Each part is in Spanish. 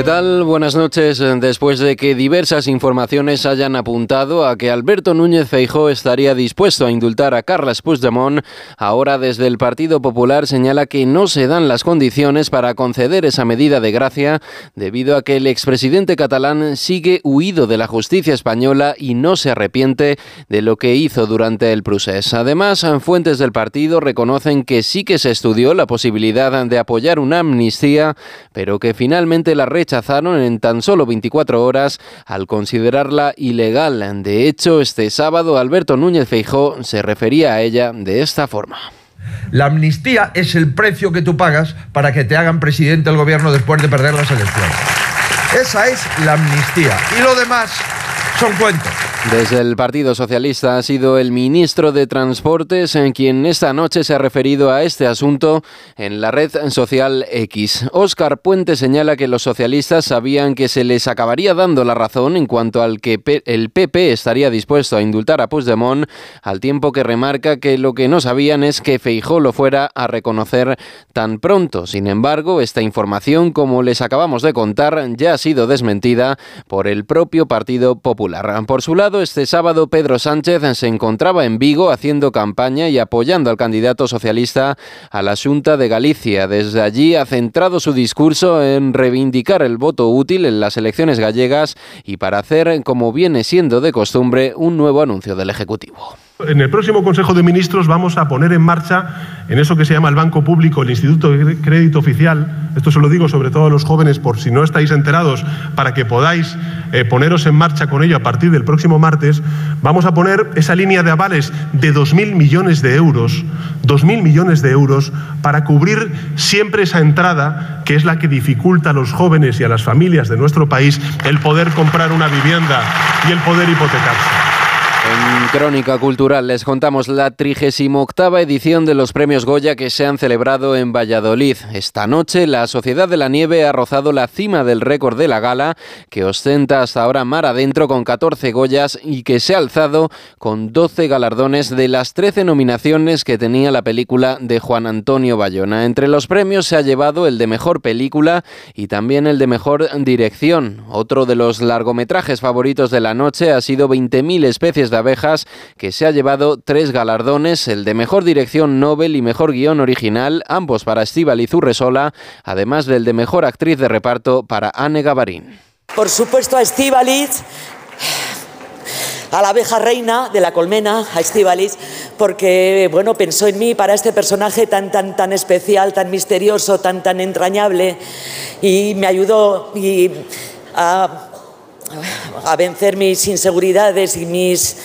¿Qué tal? Buenas noches. Después de que diversas informaciones hayan apuntado a que Alberto Núñez Feijó estaría dispuesto a indultar a Carles Puigdemont, ahora desde el Partido Popular señala que no se dan las condiciones para conceder esa medida de gracia debido a que el expresidente catalán sigue huido de la justicia española y no se arrepiente de lo que hizo durante el procés. Además, fuentes del partido reconocen que sí que se estudió la posibilidad de apoyar una amnistía, pero que finalmente la en tan solo 24 horas al considerarla ilegal. De hecho, este sábado Alberto Núñez Feijó se refería a ella de esta forma. La amnistía es el precio que tú pagas para que te hagan presidente el gobierno después de perder las elecciones. Esa es la amnistía. Y lo demás Desde el Partido Socialista ha sido el ministro de Transportes en quien esta noche se ha referido a este asunto en la red social X. Óscar Puente señala que los socialistas sabían que se les acabaría dando la razón en cuanto al que el PP estaría dispuesto a indultar a Puigdemont, al tiempo que remarca que lo que no sabían es que Feijó lo fuera a reconocer tan pronto. Sin embargo, esta información, como les acabamos de contar, ya ha sido desmentida por el propio Partido Popular. Por su lado, este sábado Pedro Sánchez se encontraba en Vigo haciendo campaña y apoyando al candidato socialista a la Junta de Galicia. Desde allí ha centrado su discurso en reivindicar el voto útil en las elecciones gallegas y para hacer, como viene siendo de costumbre, un nuevo anuncio del Ejecutivo. En el próximo Consejo de Ministros vamos a poner en marcha, en eso que se llama el Banco Público, el Instituto de Crédito Oficial, esto se lo digo sobre todo a los jóvenes por si no estáis enterados, para que podáis eh, poneros en marcha con ello a partir del próximo martes, vamos a poner esa línea de avales de 2.000 millones de euros, 2.000 millones de euros, para cubrir siempre esa entrada que es la que dificulta a los jóvenes y a las familias de nuestro país el poder comprar una vivienda y el poder hipotecarse. En Crónica Cultural les contamos la 38 edición de los premios Goya que se han celebrado en Valladolid. Esta noche la Sociedad de la Nieve ha rozado la cima del récord de la gala que ostenta hasta ahora mar adentro con 14 Goyas y que se ha alzado con 12 galardones de las 13 nominaciones que tenía la película de Juan Antonio Bayona. Entre los premios se ha llevado el de Mejor Película y también el de Mejor Dirección. Otro de los largometrajes favoritos de la noche ha sido 20.000 especies de abejas, que se ha llevado tres galardones, el de Mejor Dirección Nobel y Mejor Guión Original, ambos para Estíbaliz Urresola, además del de Mejor Actriz de Reparto para Anne Gavarín. Por supuesto a Estíbaliz, a la abeja reina de la colmena, a Estíbaliz, porque bueno, pensó en mí para este personaje tan tan tan especial, tan misterioso, tan tan entrañable y me ayudó y a a vencer mis inseguridades y mis,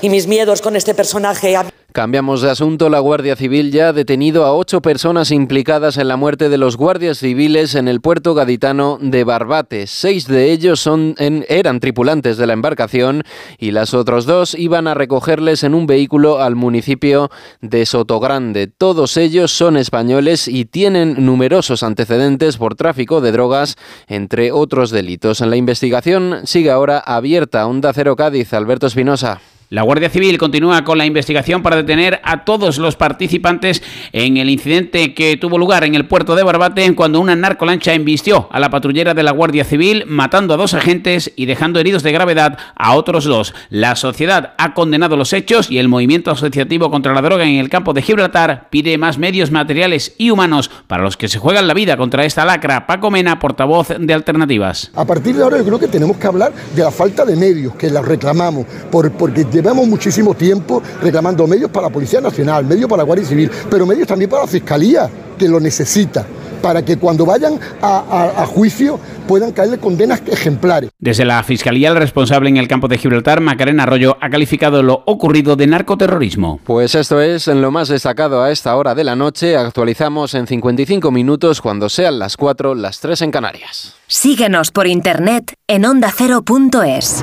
y mis miedos con este personaje. Cambiamos de asunto. La Guardia Civil ya ha detenido a ocho personas implicadas en la muerte de los guardias civiles en el puerto gaditano de Barbate. Seis de ellos son, eran tripulantes de la embarcación y las otros dos iban a recogerles en un vehículo al municipio de Sotogrande. Todos ellos son españoles y tienen numerosos antecedentes por tráfico de drogas, entre otros delitos. En la investigación sigue ahora abierta. Onda Cero Cádiz, Alberto Espinosa. La Guardia Civil continúa con la investigación para detener a todos los participantes en el incidente que tuvo lugar en el puerto de Barbate cuando una narcolancha embistió a la patrullera de la Guardia Civil, matando a dos agentes y dejando heridos de gravedad a otros dos. La sociedad ha condenado los hechos y el movimiento asociativo contra la droga en el campo de Gibraltar pide más medios materiales y humanos para los que se juegan la vida contra esta lacra. Paco Mena, portavoz de Alternativas. A partir de ahora yo creo que tenemos que hablar de la falta de medios, que la reclamamos, por, porque llevamos muchísimo tiempo reclamando medios para la Policía Nacional, medios para la Guardia Civil, pero medios también para la Fiscalía, que lo necesita para que cuando vayan a, juicio puedan caerle condenas ejemplares. Desde la Fiscalía, el responsable en el campo de Gibraltar, Macarena Arroyo, ha calificado lo ocurrido de narcoterrorismo. Pues esto es en lo más destacado a esta hora de la noche. Actualizamos en 55 minutos cuando sean las 4, las 3 en Canarias. Síguenos por internet en ondacero.es.